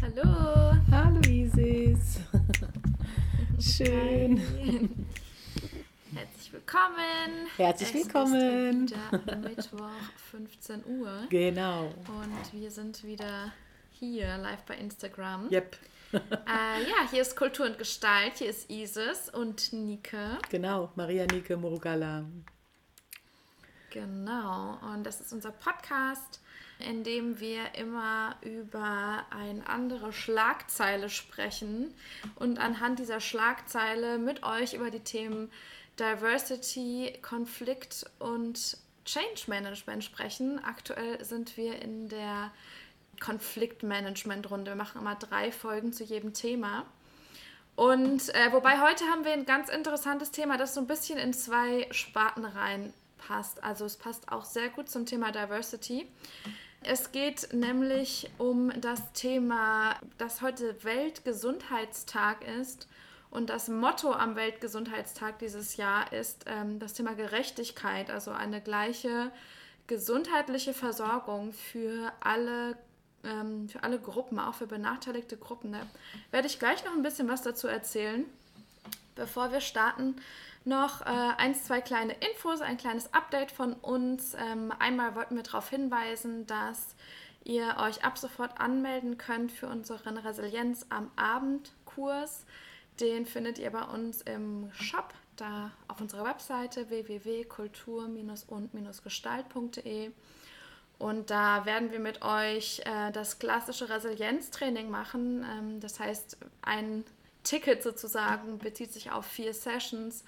Hallo. Hallo Isis. Schön. Hi. Herzlich willkommen. Herzlich Es willkommen. Ist wieder Mittwoch, 15 Uhr. Genau. Und wir sind wieder hier live bei Instagram. Yep. Äh, ja, hier ist Kultur und Gestalt. Hier ist Isis und Nike. Genau. Maria Nike Murugala. Genau. Und das ist unser Podcast, in dem wir immer über eine andere Schlagzeile sprechen und anhand dieser Schlagzeile mit euch über die Themen Diversity, Konflikt und Change Management sprechen. Aktuell sind wir in der Konfliktmanagement-Runde. Wir machen immer drei Folgen zu jedem Thema. Und äh, wobei heute haben wir ein ganz interessantes Thema, das so ein bisschen in zwei Sparten reinpasst. Also es passt auch sehr gut zum Thema Diversity. Es geht nämlich um das Thema, dass heute Weltgesundheitstag ist. Und das Motto am Weltgesundheitstag dieses Jahr ist ähm, das Thema Gerechtigkeit, also eine gleiche gesundheitliche Versorgung für alle, ähm, für alle Gruppen, auch für benachteiligte Gruppen. Da werde ich gleich noch ein bisschen was dazu erzählen. Bevor wir starten, noch äh, eins, zwei kleine Infos, ein kleines Update von uns. Ähm, einmal wollten wir darauf hinweisen, dass ihr euch ab sofort anmelden könnt für unseren Resilienz am Abend Kurs. Den findet ihr bei uns im Shop, da auf unserer Webseite www.kultur-und-gestalt.de. Und da werden wir mit euch äh, das klassische Resilienztraining machen. Ähm, das heißt, ein Ticket sozusagen bezieht sich auf vier Sessions.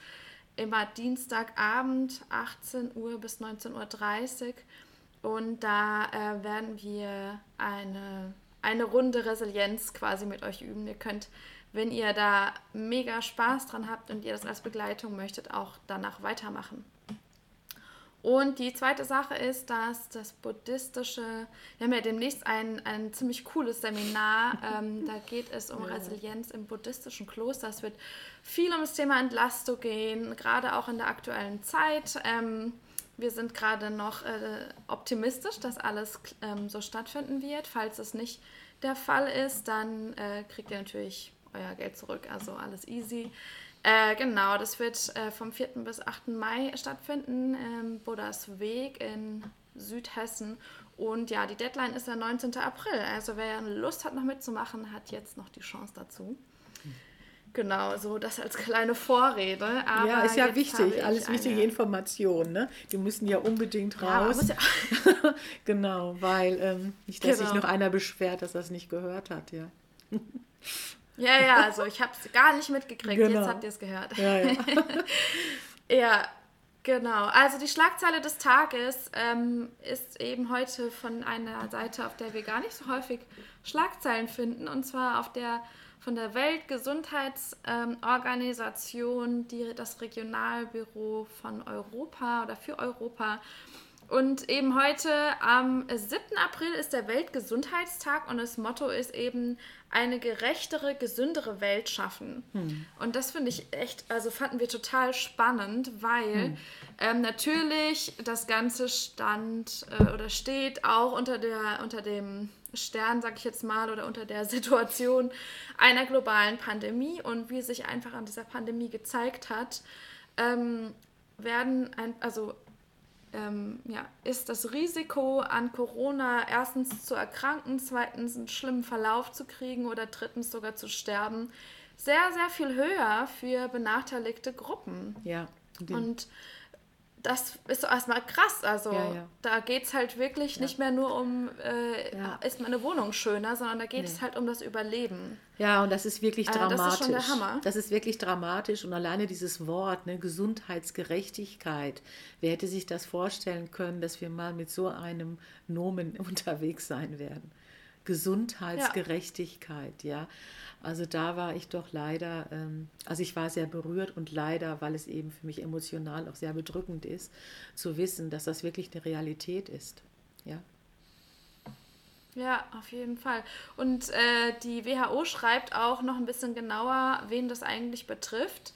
Immer Dienstagabend, 18 Uhr bis 19.30 Uhr. Und da äh, werden wir eine, eine Runde Resilienz quasi mit euch üben. Ihr könnt, wenn ihr da mega Spaß dran habt und ihr das als Begleitung möchtet, auch danach weitermachen. Und die zweite Sache ist, dass das buddhistische, wir haben ja demnächst ein, ein ziemlich cooles Seminar, ähm, da geht es um. Resilienz im buddhistischen Kloster. Es wird viel um das Thema Entlastung gehen, gerade auch in der aktuellen Zeit. Ähm, wir sind gerade noch äh, optimistisch, dass alles ähm, so stattfinden wird. Falls es nicht der Fall ist, dann äh, kriegt ihr natürlich euer Geld zurück, also alles easy. Äh, genau, das wird äh, vom 4. bis 8. Mai stattfinden, ähm, Buddhas Weg in Südhessen. Und ja, die Deadline ist der 19. April. Also wer Lust hat, noch mitzumachen, hat jetzt noch die Chance dazu. Genau, so das als kleine Vorrede. Aber ja, ist ja wichtig. ich Alles wichtige Informationen. Ne? Die müssen ja unbedingt Ja, raus. muss ja, genau, weil ähm, nicht, dass sich Genau. noch einer beschwert, dass er es nicht gehört hat. Ja. Ja, ja, also ich habe es gar nicht mitgekriegt. Genau. Jetzt habt ihr es gehört. Ja, ja. Ja, genau. Also die Schlagzeile des Tages ähm, ist eben heute von einer Seite, auf der wir gar nicht so häufig Schlagzeilen finden, und zwar auf der von der Weltgesundheitsorganisation, die das Regionalbüro von Europa oder für Europa. Und eben heute am 7. April ist der Weltgesundheitstag und das Motto ist eben eine gerechtere, gesündere Welt schaffen. Und das finde ich echt, also fanden wir total spannend, weil ähm, natürlich das Ganze stand äh, oder steht auch unter, der, unter dem Stern, sag ich jetzt mal, oder unter der Situation einer globalen Pandemie und wie sich einfach an dieser Pandemie gezeigt hat, ähm, werden ein, also ähm, ja, ist das Risiko an Corona erstens zu erkranken, zweitens einen schlimmen Verlauf zu kriegen oder drittens sogar zu sterben, sehr, sehr viel höher für benachteiligte Gruppen. ja. Und das ist so erstmal krass. Also Ja, ja. da geht es halt wirklich nicht mehr nur um, äh, Ja. ist meine Wohnung schöner, sondern da geht es halt um das Überleben. Ja, und das ist wirklich Äh, das dramatisch. ist schon der Hammer. Das ist wirklich dramatisch und alleine dieses Wort, ne, Gesundheitsgerechtigkeit. Wer hätte sich das vorstellen können, dass wir mal mit so einem Nomen unterwegs sein werden? Gesundheitsgerechtigkeit, ja. Also da war ich doch leider, ähm, also ich war sehr berührt und leider, weil es eben für mich emotional auch sehr bedrückend ist, zu wissen, dass das wirklich eine Realität ist. Ja. Ja, auf jeden Fall. Und äh, die WHO schreibt auch noch ein bisschen genauer, wen das eigentlich betrifft.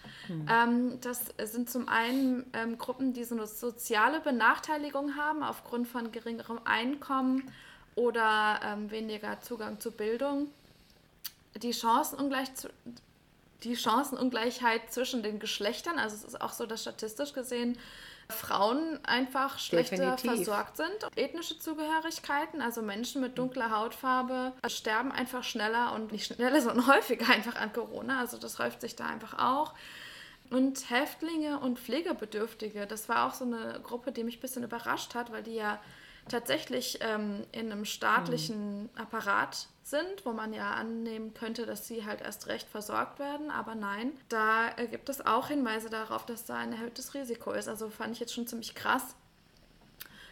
Ähm, das sind zum einen ähm, Gruppen, die so eine soziale Benachteiligung haben aufgrund von geringerem Einkommen oder ähm, weniger Zugang zu Bildung. Die Chancenungleich die Chancenungleichheit zwischen den Geschlechtern, also es ist auch so, dass statistisch gesehen Frauen einfach schlechter Definitiv. versorgt sind. Ethnische Zugehörigkeiten, also Menschen mit dunkler Hautfarbe, sterben einfach schneller und nicht schneller, sondern häufiger einfach an Corona. Also das häuft sich da einfach auch. Und Häftlinge und Pflegebedürftige, das war auch so eine Gruppe, die mich ein bisschen überrascht hat, weil die ja tatsächlich ähm, in einem staatlichen Apparat sind, wo man ja annehmen könnte, dass sie halt erst recht versorgt werden. Aber nein, da äh, gibt es auch Hinweise darauf, dass da ein erhöhtes Risiko ist. Also fand ich jetzt schon ziemlich krass.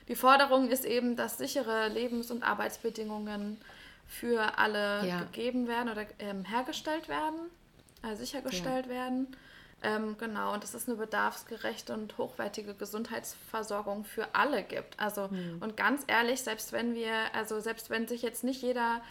Die Forderung ist eben, dass sichere Lebens- und Arbeitsbedingungen für alle Ja. gegeben werden oder ähm, hergestellt werden, äh, sichergestellt werden. Ähm, genau, und dass es eine bedarfsgerechte und hochwertige Gesundheitsversorgung für alle gibt. Also, und ganz ehrlich, selbst wenn wir, also selbst wenn sich jetzt nicht jeder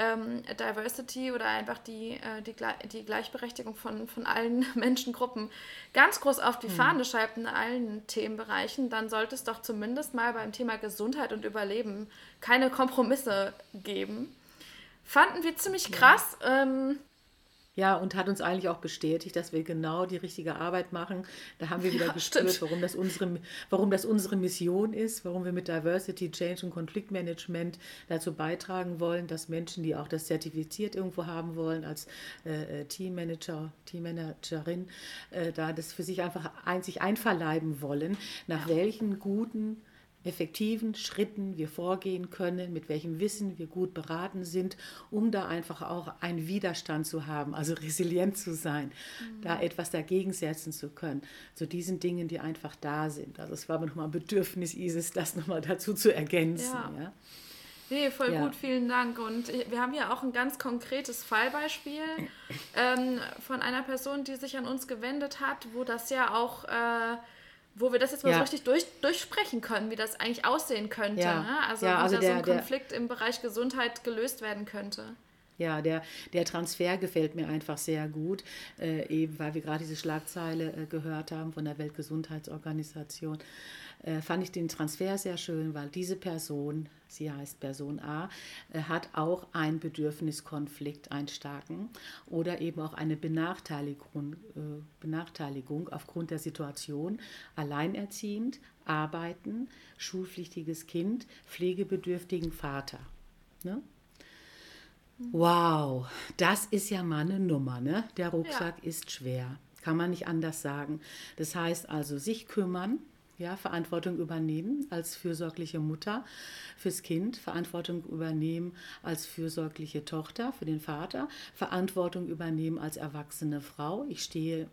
ähm, Diversity oder einfach die, äh, die, die Gleichberechtigung von, von allen Menschengruppen ganz groß auf die Fahne schreibt in allen Themenbereichen, dann sollte es doch zumindest mal beim Thema Gesundheit und Überleben keine Kompromisse geben. Fanden wir ziemlich krass. Ähm, Ja, und hat uns eigentlich auch bestätigt, dass wir genau die richtige Arbeit machen. Da haben wir wieder Ja, gespürt, stimmt. warum das, unsere, warum das unsere Mission ist, warum wir mit Diversity, Change und Konfliktmanagement dazu beitragen wollen, dass Menschen, die auch das zertifiziert irgendwo haben wollen, als äh, äh, Teammanager, Teammanagerin, äh, da das für sich einfach ein, sich einverleiben wollen, nach welchen guten effektiven Schritten wir vorgehen können, mit welchem Wissen wir gut beraten sind, um da einfach auch einen Widerstand zu haben, also resilient zu sein, da etwas dagegen setzen zu können, zu diesen Dingen, die einfach da sind. Also es war mir nochmal ein Bedürfnis, Isis, das nochmal dazu zu ergänzen. Ja. Ja. Nee, voll Ja. gut, vielen Dank. Und wir haben ja auch ein ganz konkretes Fallbeispiel ähm, von einer Person, die sich an uns gewendet hat, wo das ja auch, äh, wo wir das jetzt mal so Ja. richtig durch, durchsprechen können, wie das eigentlich aussehen könnte. Ja. Ne? Also Ja, wie also da so der- ein der- Konflikt im Bereich Gesundheit gelöst werden könnte. Ja, der, der Transfer gefällt mir einfach sehr gut, äh, eben weil wir gerade diese Schlagzeile äh, gehört haben von der Weltgesundheitsorganisation. Äh, fand ich den Transfer sehr schön, weil diese Person, sie heißt Person A, äh, hat auch einen Bedürfniskonflikt, einen starken, oder eben auch eine Benachteiligung, äh, Benachteiligung aufgrund der Situation, alleinerziehend, arbeiten, schulpflichtiges Kind, pflegebedürftigen Vater. Ne? Wow, das ist ja mal eine Nummer, ne? Der Rucksack ist schwer, kann man nicht anders sagen. Das heißt also, sich kümmern, ja, Verantwortung übernehmen als fürsorgliche Mutter fürs Kind, Verantwortung übernehmen als fürsorgliche Tochter für den Vater, Verantwortung übernehmen als erwachsene Frau. Ich stehe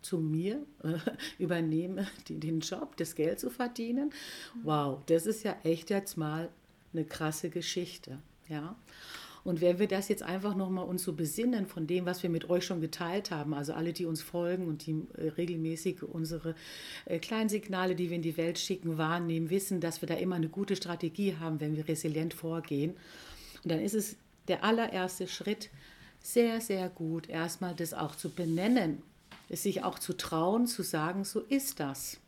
zu mir, äh, übernehme die, den Job, das Geld zu verdienen. Wow, das ist ja echt jetzt mal eine krasse Geschichte, ja. Und wenn wir das jetzt einfach nochmal uns so besinnen von dem, was wir mit euch schon geteilt haben, also alle, die uns folgen und die äh, regelmäßig unsere äh, kleinen Signale, die wir in die Welt schicken, wahrnehmen, wissen, dass wir da immer eine gute Strategie haben, wenn wir resilient vorgehen. Und dann ist es der allererste Schritt, sehr, sehr gut, erstmal das auch zu benennen, es sich auch zu trauen, zu sagen, so ist das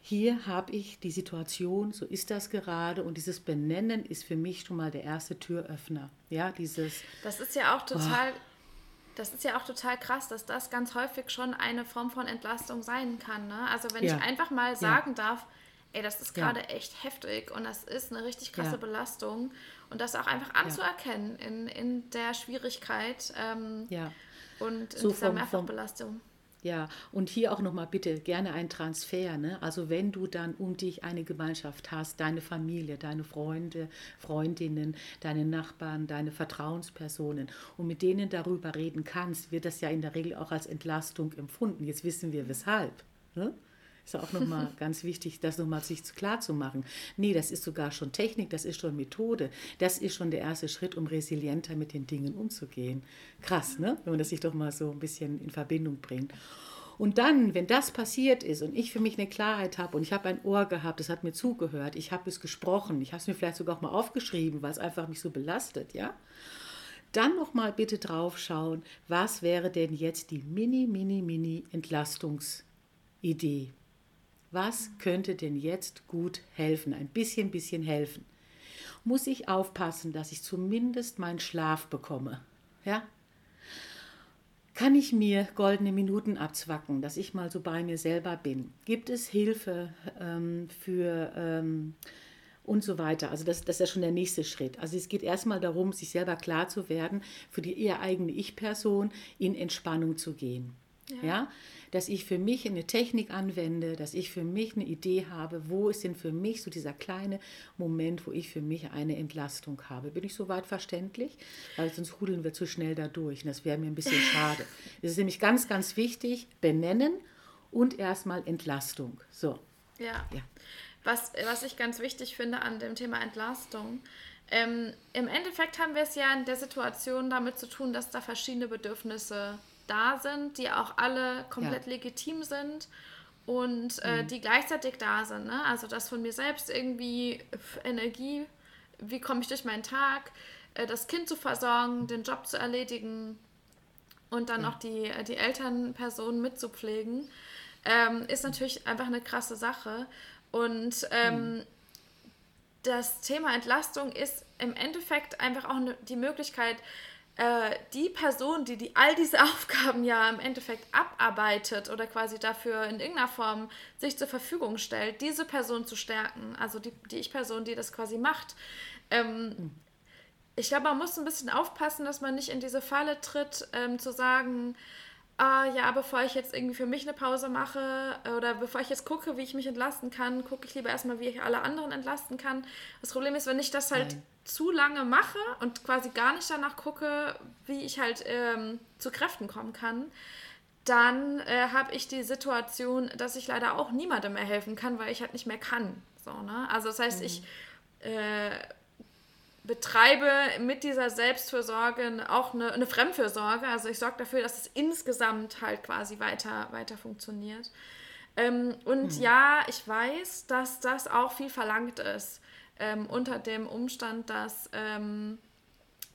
hier habe ich die Situation, so ist das gerade und dieses Benennen ist für mich schon mal der erste Türöffner. Ja, dieses, Das ist ja auch total, das ist ja auch total krass, dass das ganz häufig schon eine Form von Entlastung sein kann. Ne? Also wenn Ja. ich einfach mal sagen darf, ey, das ist Ja. gerade echt heftig und das ist eine richtig krasse Ja. Belastung und das auch einfach anzuerkennen in, in der Schwierigkeit ähm, ja, und in So dieser vom- vom- Mehrfachbelastung. Ja, und hier auch nochmal bitte gerne ein Transfer. Ne? Also wenn du dann um dich eine Gemeinschaft hast, deine Familie, deine Freunde, Freundinnen, deine Nachbarn, deine Vertrauenspersonen und mit denen darüber reden kannst, wird das ja in der Regel auch als Entlastung empfunden. Jetzt wissen wir weshalb. Ne? Ist auch nochmal ganz wichtig, das nochmal sich klar zu machen. Nee, das ist sogar schon Technik, das ist schon Methode. Das ist schon der erste Schritt, um resilienter mit den Dingen umzugehen. Krass, ne? Wenn man das sich doch mal so ein bisschen in Verbindung bringt. Und dann, wenn das passiert ist und ich für mich eine Klarheit habe und ich habe ein Ohr gehabt, es hat mir zugehört, ich habe es gesprochen, ich habe es mir vielleicht sogar auch mal aufgeschrieben, weil es einfach mich so belastet, ja? Dann noch mal bitte drauf schauen, was wäre denn jetzt die mini, mini, mini Entlastungsidee? Was könnte denn jetzt gut helfen? Ein bisschen, bisschen helfen. Muss ich aufpassen, dass ich zumindest meinen Schlaf bekomme? Ja? Kann ich mir goldene Minuten abzwacken, dass ich mal so bei mir selber bin? Gibt es Hilfe ähm, für ähm, und so weiter? Also das, das ist ja schon der nächste Schritt. Also es geht erstmal darum, sich selber klar zu werden, für die eher eigene Ich-Person in Entspannung zu gehen. Ja. ja. Dass ich für mich eine Technik anwende, dass ich für mich eine Idee habe, wo ist denn für mich so dieser kleine Moment, wo ich für mich eine Entlastung habe. Bin ich soweit verständlich? Weil sonst hudeln wir zu schnell da durch. Und das wäre mir ein bisschen schade. Es ist nämlich ganz, ganz wichtig, benennen und erstmal Entlastung. So. Ja. ja. Was, was ich ganz wichtig finde an dem Thema Entlastung, ähm, im Endeffekt haben wir es ja in der Situation damit zu tun, dass da verschiedene Bedürfnisse da sind, die auch alle komplett ja. legitim sind und äh, mhm. die gleichzeitig da sind. Ne? Also das von mir selbst irgendwie Energie, wie komme ich durch meinen Tag, äh, das Kind zu versorgen, den Job zu erledigen und dann ja. auch die, die Elternpersonen mitzupflegen, ähm, ist natürlich einfach eine krasse Sache. Und ähm, mhm. das Thema Entlastung ist im Endeffekt einfach auch ne, die Möglichkeit, äh, die Person, die, die all diese Aufgaben ja im Endeffekt abarbeitet oder quasi dafür in irgendeiner Form sich zur Verfügung stellt, diese Person zu stärken, also die, die Ich-Person, die das quasi macht. Ähm, mhm. Ich glaube, man muss ein bisschen aufpassen, dass man nicht in diese Falle tritt, ähm, zu sagen, ah, ja, bevor ich jetzt irgendwie für mich eine Pause mache oder bevor ich jetzt gucke, wie ich mich entlasten kann, gucke ich lieber erstmal, wie ich alle anderen entlasten kann. Das Problem ist, wenn ich das halt Nein zu lange mache und quasi gar nicht danach gucke, wie ich halt ähm, zu Kräften kommen kann, dann äh, habe ich die Situation, dass ich leider auch niemandem mehr helfen kann, weil ich halt nicht mehr kann. So, ne? Also das heißt, mhm. ich äh, betreibe mit dieser Selbstfürsorge auch eine, eine Fremdfürsorge. Also ich sorge dafür, dass es insgesamt halt quasi weiter, weiter funktioniert. Ähm, und mhm. ja, ich weiß, dass das auch viel verlangt ist ähm, unter dem Umstand, dass, ähm,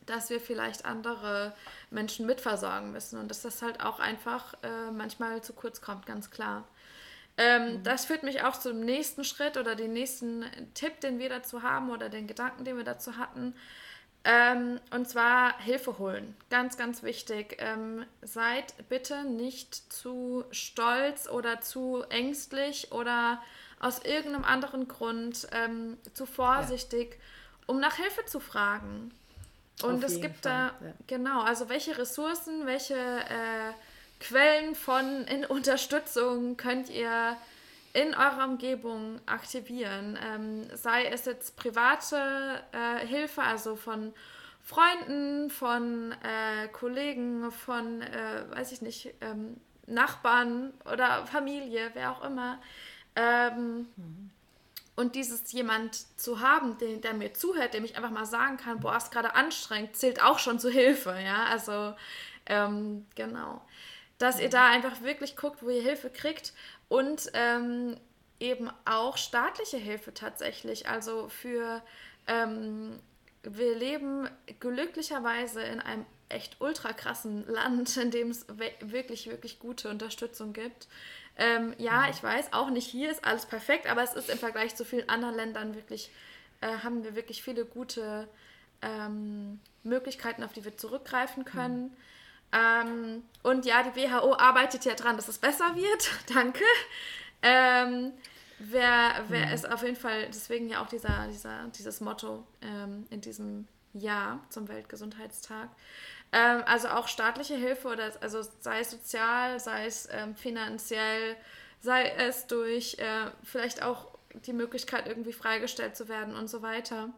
dass wir vielleicht andere Menschen mitversorgen müssen und dass das halt auch einfach äh, manchmal zu kurz kommt, ganz klar. Ähm, mhm. Das führt mich auch zum nächsten Schritt oder den nächsten Tipp, den wir dazu haben oder den Gedanken, den wir dazu hatten. Ähm, und zwar Hilfe holen. Ganz, ganz wichtig. Ähm, seid bitte nicht zu stolz oder zu ängstlich oder aus irgendeinem anderen Grund ähm, zu vorsichtig, ja. um nach Hilfe zu fragen. Und Auf es gibt Fall, da, ja. genau, also welche Ressourcen, welche äh, Quellen von in Unterstützung könnt ihr in eurer Umgebung aktivieren? Ähm, sei es jetzt private äh, Hilfe, also von Freunden, von äh, Kollegen, von, äh, weiß ich nicht, ähm, Nachbarn oder Familie, wer auch immer. Ähm, mhm. Und dieses jemand zu haben, den, der mir zuhört, dem ich einfach mal sagen kann, boah, ist gerade anstrengend, zählt auch schon zu Hilfe, ja, also ähm, genau. Dass ihr da einfach wirklich guckt, wo ihr Hilfe kriegt und ähm, eben auch staatliche Hilfe tatsächlich, also für, ähm, wir leben glücklicherweise in einem echt ultra krassen Land, in dem es wirklich, wirklich gute Unterstützung gibt. Ähm, ja, ich weiß, auch nicht hier ist alles perfekt, aber es ist im Vergleich zu vielen anderen Ländern wirklich, äh, haben wir wirklich viele gute ähm, Möglichkeiten, auf die wir zurückgreifen können. Mhm. Ähm, und ja, die WHO arbeitet ja dran, dass es besser wird. Danke. Ähm, wer wer mhm. ist auf jeden Fall, deswegen ja auch dieser, dieser, dieses Motto ähm, in diesem Jahr zum Weltgesundheitstag. Ähm, also auch staatliche Hilfe oder also sei es sozial, sei es ähm, finanziell, sei es durch äh, vielleicht auch die Möglichkeit irgendwie freigestellt zu werden und so weiter.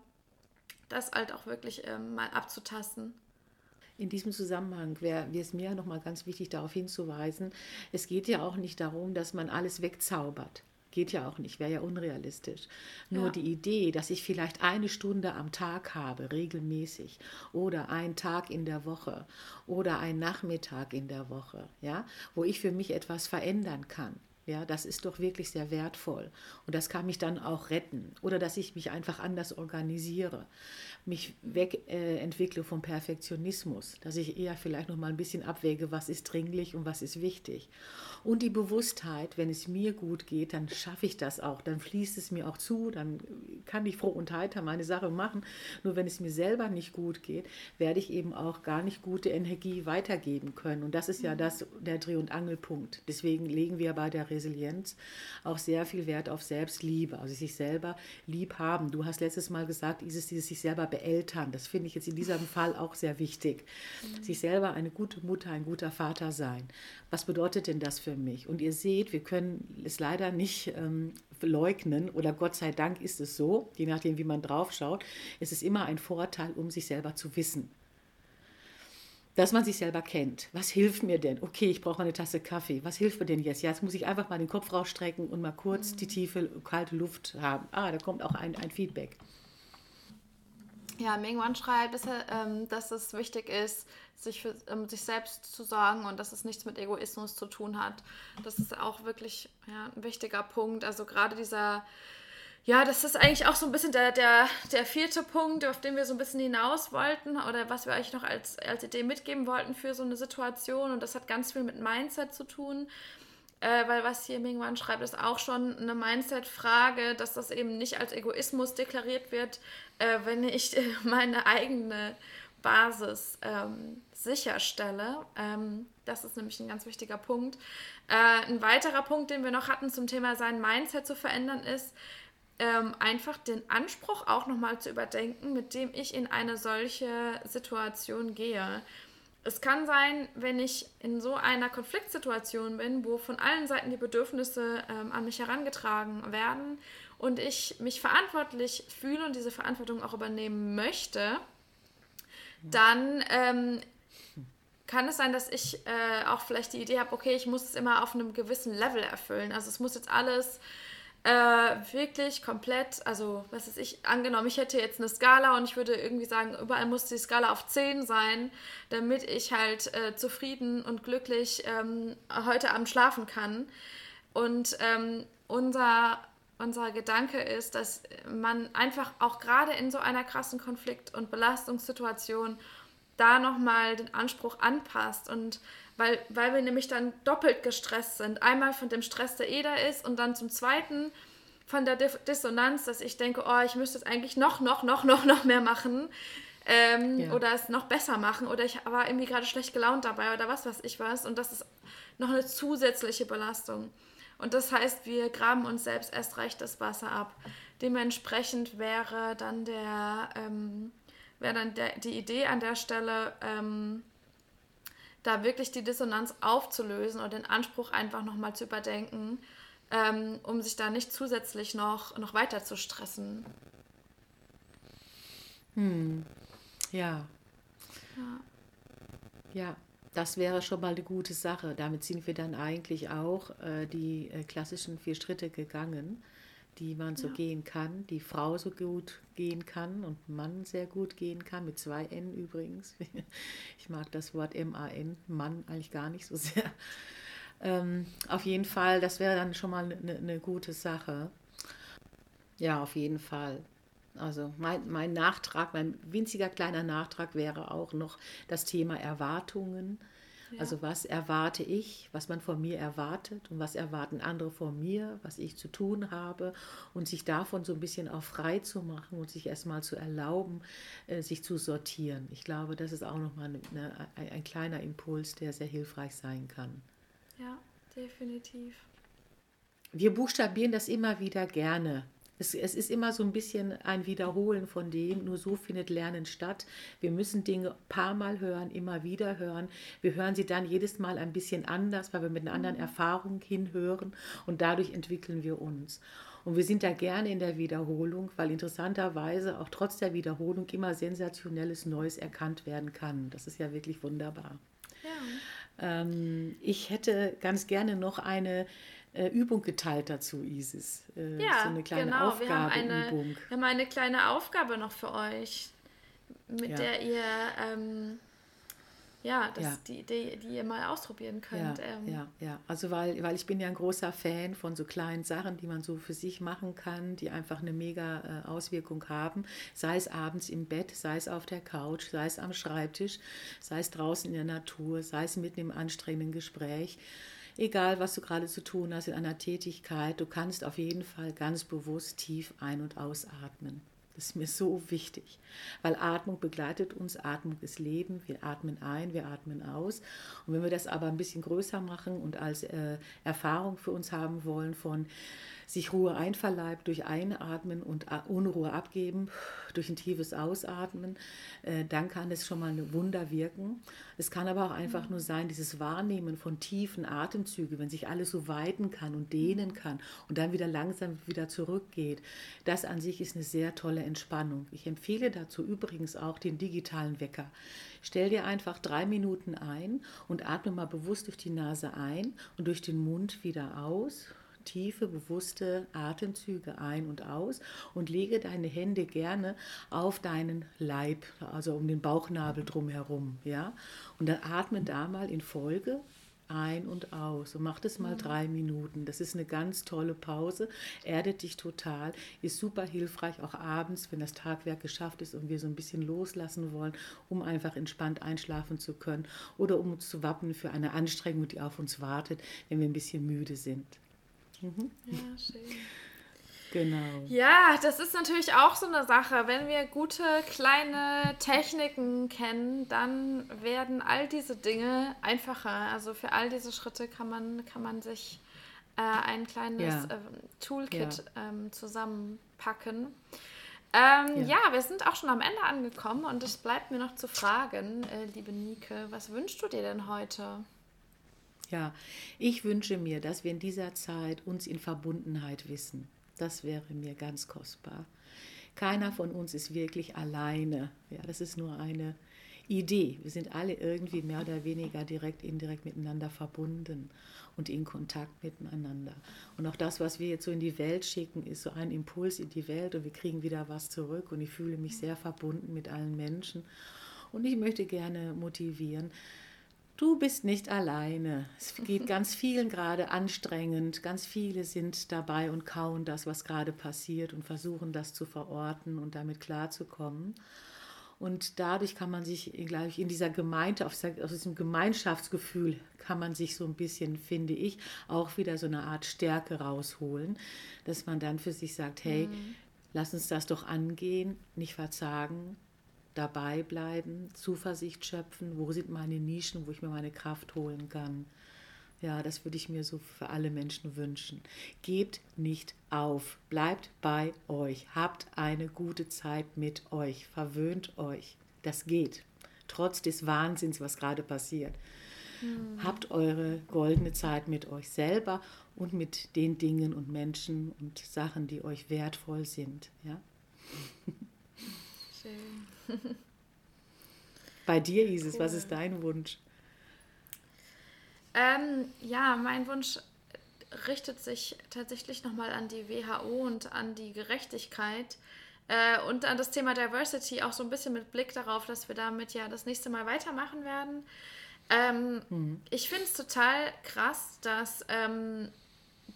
Das halt auch wirklich ähm, mal abzutasten. In diesem Zusammenhang wäre es mir noch mal ganz wichtig, darauf hinzuweisen, es geht ja auch nicht darum, dass man alles wegzaubert. Geht ja auch nicht, wäre ja unrealistisch. Nur ja. die Idee, dass ich vielleicht eine Stunde am Tag habe, regelmäßig, oder einen Tag in der Woche oder einen Nachmittag in der Woche, ja, wo ich für mich etwas verändern kann. Ja, das ist doch wirklich sehr wertvoll. Und das kann mich dann auch retten. Oder dass ich mich einfach anders organisiere mich wegentwickle äh, vom Perfektionismus, dass ich eher vielleicht noch mal ein bisschen abwäge, was ist dringlich und was ist wichtig. Und die Bewusstheit, wenn es mir gut geht, dann schaffe ich das auch, dann fließt es mir auch zu, dann kann ich froh und heiter meine Sache machen. Nur wenn es mir selber nicht gut geht, werde ich eben auch gar nicht gute Energie weitergeben können. Und das ist ja das, der Dreh- und Angelpunkt. Deswegen legen wir bei der Resilienz auch sehr viel Wert auf Selbstliebe, also sich selber lieb haben. Du hast letztes Mal gesagt, ist es dieses sich selber beeltern. Das finde ich jetzt in diesem Fall auch sehr wichtig. Mhm. Sich selber eine gute Mutter, ein guter Vater sein. Was bedeutet denn das für mich? Und ihr seht, wir können es leider nicht ähm, leugnen oder Gott sei Dank ist es so, je nachdem, wie man drauf schaut. Es ist immer ein Vorteil, um sich selber zu wissen dass man sich selber kennt. Was hilft mir denn? Okay, ich brauche eine Tasse Kaffee. Was hilft mir denn jetzt? Ja, jetzt muss ich einfach mal den Kopf rausstrecken und mal kurz mhm. die tiefe, kalte Luft haben. Ah, da kommt auch ein, ein Feedback. Ja, Mingwan schreibt, dass, ähm, dass es wichtig ist, sich für ähm, sich selbst zu sorgen und dass es nichts mit Egoismus zu tun hat. Das ist auch wirklich ja, ein wichtiger Punkt. Also gerade dieser, ja, das ist eigentlich auch so ein bisschen der, der, der vierte Punkt, auf den wir so ein bisschen hinaus wollten oder was wir euch noch als, als Idee mitgeben wollten für so eine Situation. Und das hat ganz viel mit Mindset zu tun. Äh, weil was hier Mingwan schreibt, ist auch schon eine Mindset-Frage, dass das eben nicht als Egoismus deklariert wird, äh, wenn ich äh, meine eigene Basis ähm, sicherstelle. Ähm, das ist nämlich ein ganz wichtiger Punkt. Äh, ein weiterer Punkt, den wir noch hatten zum Thema sein Mindset zu verändern, ist, ähm, einfach den Anspruch auch nochmal zu überdenken, mit dem ich in eine solche Situation gehe. Es kann sein, wenn ich in so einer Konfliktsituation bin, wo von allen Seiten die Bedürfnisse ähm, an mich herangetragen werden und ich mich verantwortlich fühle und diese Verantwortung auch übernehmen möchte, dann ähm, kann es sein, dass ich äh, auch vielleicht die Idee habe, okay, ich muss es immer auf einem gewissen Level erfüllen. Also es muss jetzt alles äh, wirklich komplett, also was ist ich, angenommen, ich hätte jetzt eine Skala und ich würde irgendwie sagen, überall muss die Skala auf 10 sein, damit ich halt äh, zufrieden und glücklich ähm, heute Abend schlafen kann. Und ähm, unser, unser Gedanke ist, dass man einfach auch gerade in so einer krassen Konflikt- und Belastungssituation da nochmal den Anspruch anpasst und weil, weil wir nämlich dann doppelt gestresst sind. Einmal von dem Stress, der eh da ist und dann zum Zweiten von der Dissonanz, dass ich denke, oh, ich müsste es eigentlich noch, noch, noch, noch, noch mehr machen ähm, ja. oder es noch besser machen oder ich war irgendwie gerade schlecht gelaunt dabei oder was weiß ich was und das ist noch eine zusätzliche Belastung. Und das heißt, wir graben uns selbst erst recht das Wasser ab. Dementsprechend wäre dann der, ähm, wäre dann der, die Idee an der Stelle, ähm, da wirklich die Dissonanz aufzulösen und den Anspruch einfach nochmal zu überdenken, ähm, um sich da nicht zusätzlich noch, noch weiter zu stressen. Hm. Ja. ja. Ja, das wäre schon mal eine gute Sache. Damit sind wir dann eigentlich auch äh, die äh, klassischen vier Schritte gegangen die man so ja. gehen kann, die Frau so gut gehen kann und Mann sehr gut gehen kann, mit zwei N übrigens. Ich mag das Wort M-A-N, Mann eigentlich gar nicht so sehr. Ähm, auf jeden Fall, das wäre dann schon mal eine, eine gute Sache. Ja, auf jeden Fall. Also mein, mein Nachtrag, mein winziger kleiner Nachtrag wäre auch noch das Thema Erwartungen. Also was erwarte ich, was man von mir erwartet und was erwarten andere von mir, was ich zu tun habe und sich davon so ein bisschen auch frei zu machen und sich erstmal zu erlauben, äh, sich zu sortieren. Ich glaube, das ist auch nochmal eine, eine, ein kleiner Impuls, der sehr hilfreich sein kann. Ja, definitiv. Wir buchstabieren das immer wieder gerne Es, es, ist immer so ein bisschen ein Wiederholen von dem, nur so findet Lernen statt. Wir müssen Dinge ein paar Mal hören, immer wieder hören. Wir hören sie dann jedes Mal ein bisschen anders, weil wir mit einer anderen mhm. Erfahrung hinhören und dadurch entwickeln wir uns. Und wir sind da gerne in der Wiederholung, weil interessanterweise auch trotz der Wiederholung immer sensationelles Neues erkannt werden kann. Das ist ja wirklich wunderbar. Ja. Ähm, ich hätte ganz gerne noch eine äh, Übung geteilt dazu, Isis. Äh, ja, so eine kleine genau. Aufgabe. Wir haben, eine, wir haben eine kleine Aufgabe noch für euch, mit ja. der ihr ähm, ja, das ja. die Idee, die ihr mal ausprobieren könnt. Ja, ähm. ja, ja, Also weil, weil ich bin ja ein großer Fan von so kleinen Sachen, die man so für sich machen kann, die einfach eine mega äh, Auswirkung haben. Sei es abends im Bett, sei es auf der Couch, sei es am Schreibtisch, sei es draußen in der Natur, sei es mitten im anstrengenden Gespräch egal was du gerade zu tun hast in einer Tätigkeit, du kannst auf jeden Fall ganz bewusst tief ein- und ausatmen. Das ist mir so wichtig, weil Atmung begleitet uns, Atmung ist Leben, wir atmen ein, wir atmen aus. Und wenn wir das aber ein bisschen größer machen und als äh, Erfahrung für uns haben wollen von sich Ruhe einverleibt durch Einatmen und Unruhe abgeben, durch ein tiefes Ausatmen, äh, dann kann es schon mal ein Wunder wirken. Es kann aber auch einfach nur sein, dieses Wahrnehmen von tiefen Atemzügen, wenn sich alles so weiten kann und dehnen kann und dann wieder langsam wieder zurückgeht. Das an sich ist eine sehr tolle Entspannung. Ich empfehle dazu übrigens auch den digitalen Wecker. Stell dir einfach drei Minuten ein und atme mal bewusst durch die Nase ein und durch den Mund wieder aus tiefe, bewusste Atemzüge ein und aus und lege deine Hände gerne auf deinen Leib, also um den Bauchnabel drumherum, ja. Und dann atme da mal in Folge ein und aus und mach das mal mhm. drei Minuten. Das ist eine ganz tolle Pause, erdet dich total, ist super hilfreich, auch abends, wenn das Tagwerk geschafft ist und wir so ein bisschen loslassen wollen, um einfach entspannt einschlafen zu können oder um uns zu wappnen für eine Anstrengung, die auf uns wartet, wenn wir ein bisschen müde sind. Mhm. Ja, schön. Genau. Ja, das ist natürlich auch so eine Sache. Wenn wir gute kleine Techniken kennen, dann werden all diese Dinge einfacher. Also für all diese Schritte kann man, kann man sich äh, ein kleines ja. äh, Toolkit ja. ähm, zusammenpacken. Ähm, ja. ja. wir sind auch schon am Ende angekommen und es bleibt mir noch zu fragen, äh, liebe Nike, was wünschst du dir denn heute? Ja, ich wünsche mir, dass wir in dieser Zeit uns in Verbundenheit wissen. Das wäre mir ganz kostbar. Keiner von uns ist wirklich alleine. Ja, das ist nur eine Idee. Wir sind alle irgendwie mehr oder weniger direkt, indirekt miteinander verbunden und in Kontakt miteinander. Und auch das, was wir jetzt so in die Welt schicken, ist so ein Impuls in die Welt und wir kriegen wieder was zurück. Und ich fühle mich sehr verbunden mit allen Menschen. Und ich möchte gerne motivieren, Du bist nicht alleine. Es geht ganz vielen gerade anstrengend. Ganz viele sind dabei und kauen das, was gerade passiert und versuchen das zu verorten und damit klarzukommen. Und dadurch kann man sich, glaube ich, in dieser Gemeinde, aus diesem Gemeinschaftsgefühl kann man sich so ein bisschen, finde ich, auch wieder so eine Art Stärke rausholen, dass man dann für sich sagt, hey, mhm. lass uns das doch angehen, nicht verzagen, dabei bleiben, Zuversicht schöpfen, wo sind meine Nischen, wo ich mir meine Kraft holen kann. Ja, das würde ich mir so für alle Menschen wünschen. Gebt nicht auf, bleibt bei euch, habt eine gute Zeit mit euch, verwöhnt euch. Das geht, trotz des Wahnsinns, was gerade passiert. Hm. Habt eure goldene Zeit mit euch selber und mit den Dingen und Menschen und Sachen, die euch wertvoll sind. Ja? Schön. Bei dir, Isis, cool. was ist dein Wunsch? Ähm, ja, mein Wunsch richtet sich tatsächlich nochmal an die WHO und an die Gerechtigkeit äh, und an das Thema Diversity, auch so ein bisschen mit Blick darauf, dass wir damit ja das nächste Mal weitermachen werden. Ähm, mhm. Ich finde es total krass, dass ähm,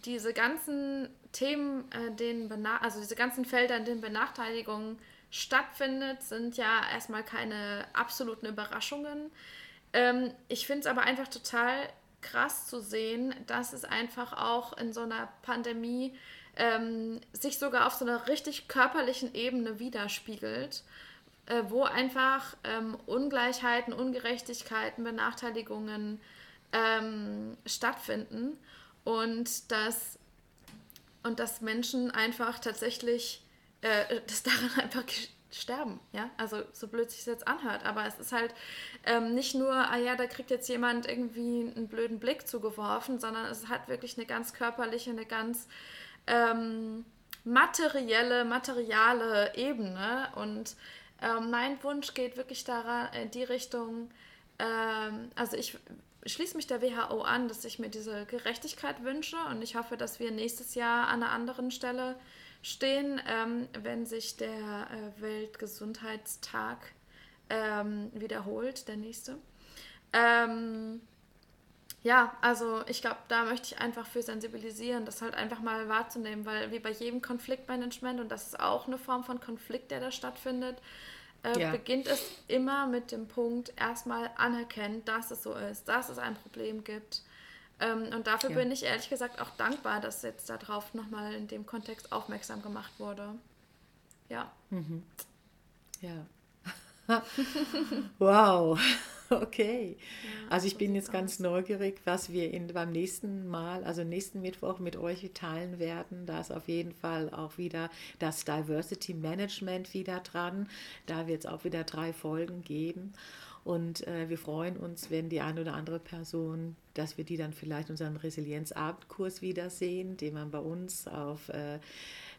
diese ganzen Themen, äh, den also diese ganzen Felder, in denen Benachteiligungen stattfindet, sind ja erstmal keine absoluten Überraschungen. Ähm, ich finde es aber einfach total krass zu sehen, dass es einfach auch in so einer Pandemie ähm, sich sogar auf so einer richtig körperlichen Ebene widerspiegelt, äh, wo einfach ähm, Ungleichheiten, Ungerechtigkeiten, Benachteiligungen ähm, stattfinden und dass und dass Menschen einfach tatsächlich, äh, dass daran einfach sterben, ja, also so blöd sich jetzt anhört, aber es ist halt ähm, nicht nur, ah ja, da kriegt jetzt jemand irgendwie einen blöden Blick zugeworfen, sondern es hat wirklich eine ganz körperliche, eine ganz ähm, materielle, materiale Ebene. Und ähm, mein Wunsch geht wirklich daran, in die Richtung, ähm, also ich schließe mich der WHO an, dass ich mir diese Gerechtigkeit wünsche und ich hoffe, dass wir nächstes Jahr an einer anderen Stelle stehen, ähm, wenn sich der äh, Weltgesundheitstag ähm, wiederholt, der nächste. Ähm, ja, also ich glaube, da möchte ich einfach für sensibilisieren, das halt einfach mal wahrzunehmen, weil wie bei jedem Konfliktmanagement, und das ist auch eine Form von Konflikt, der da stattfindet, äh, ja. beginnt es immer mit dem Punkt, erstmal anerkennen, dass es so ist, dass es ein Problem gibt. Ähm, und dafür ja. bin ich ehrlich gesagt auch dankbar, dass jetzt darauf nochmal in dem Kontext aufmerksam gemacht wurde. Ja. Mhm. Ja. wow. Okay. Ja, also ich bin jetzt ganz neugierig, was wir in, beim nächsten Mal, also nächsten Mittwoch mit euch teilen werden. Da ist auf jeden Fall auch wieder das Diversity Management wieder dran. Da wird es auch wieder drei Folgen geben. Und äh, wir freuen uns, wenn die eine oder andere Person, dass wir die dann vielleicht in unserem Resilienzabendkurs wiedersehen, den man bei uns auf äh,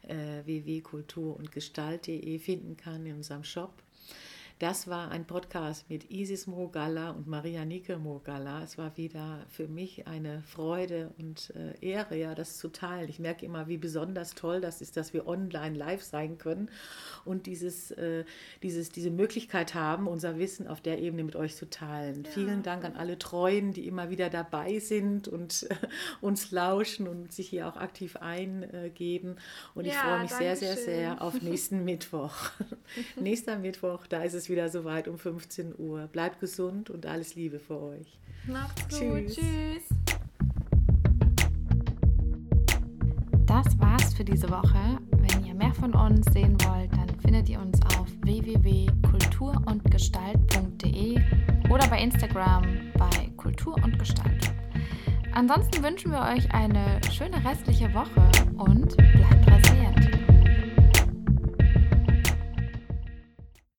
äh, www.kulturundgestalt.de finden kann in unserem Shop. Das war ein Podcast mit Isis Mogalla und Maria Nike Mogalla. Es war wieder für mich eine Freude und äh, Ehre, ja, das zu teilen. Ich merke immer, wie besonders toll das ist, dass wir online live sein können und dieses, äh, dieses, diese Möglichkeit haben, unser Wissen auf der Ebene mit euch zu teilen. Ja. Vielen Dank an alle Treuen, die immer wieder dabei sind und äh, uns lauschen und sich hier auch aktiv eingeben. Und ja, ich freue mich sehr, sehr, sehr auf nächsten Mittwoch. Nächster Mittwoch, da ist es wieder soweit um 15 Uhr. Bleibt gesund und alles Liebe für euch. Macht's gut. Tschüss. Tschüss. Das war's für diese Woche. Wenn ihr mehr von uns sehen wollt, dann findet ihr uns auf www.kulturundgestalt.de oder bei Instagram bei Kultur und Gestalt. Ansonsten wünschen wir euch eine schöne restliche Woche und bleibt resilient.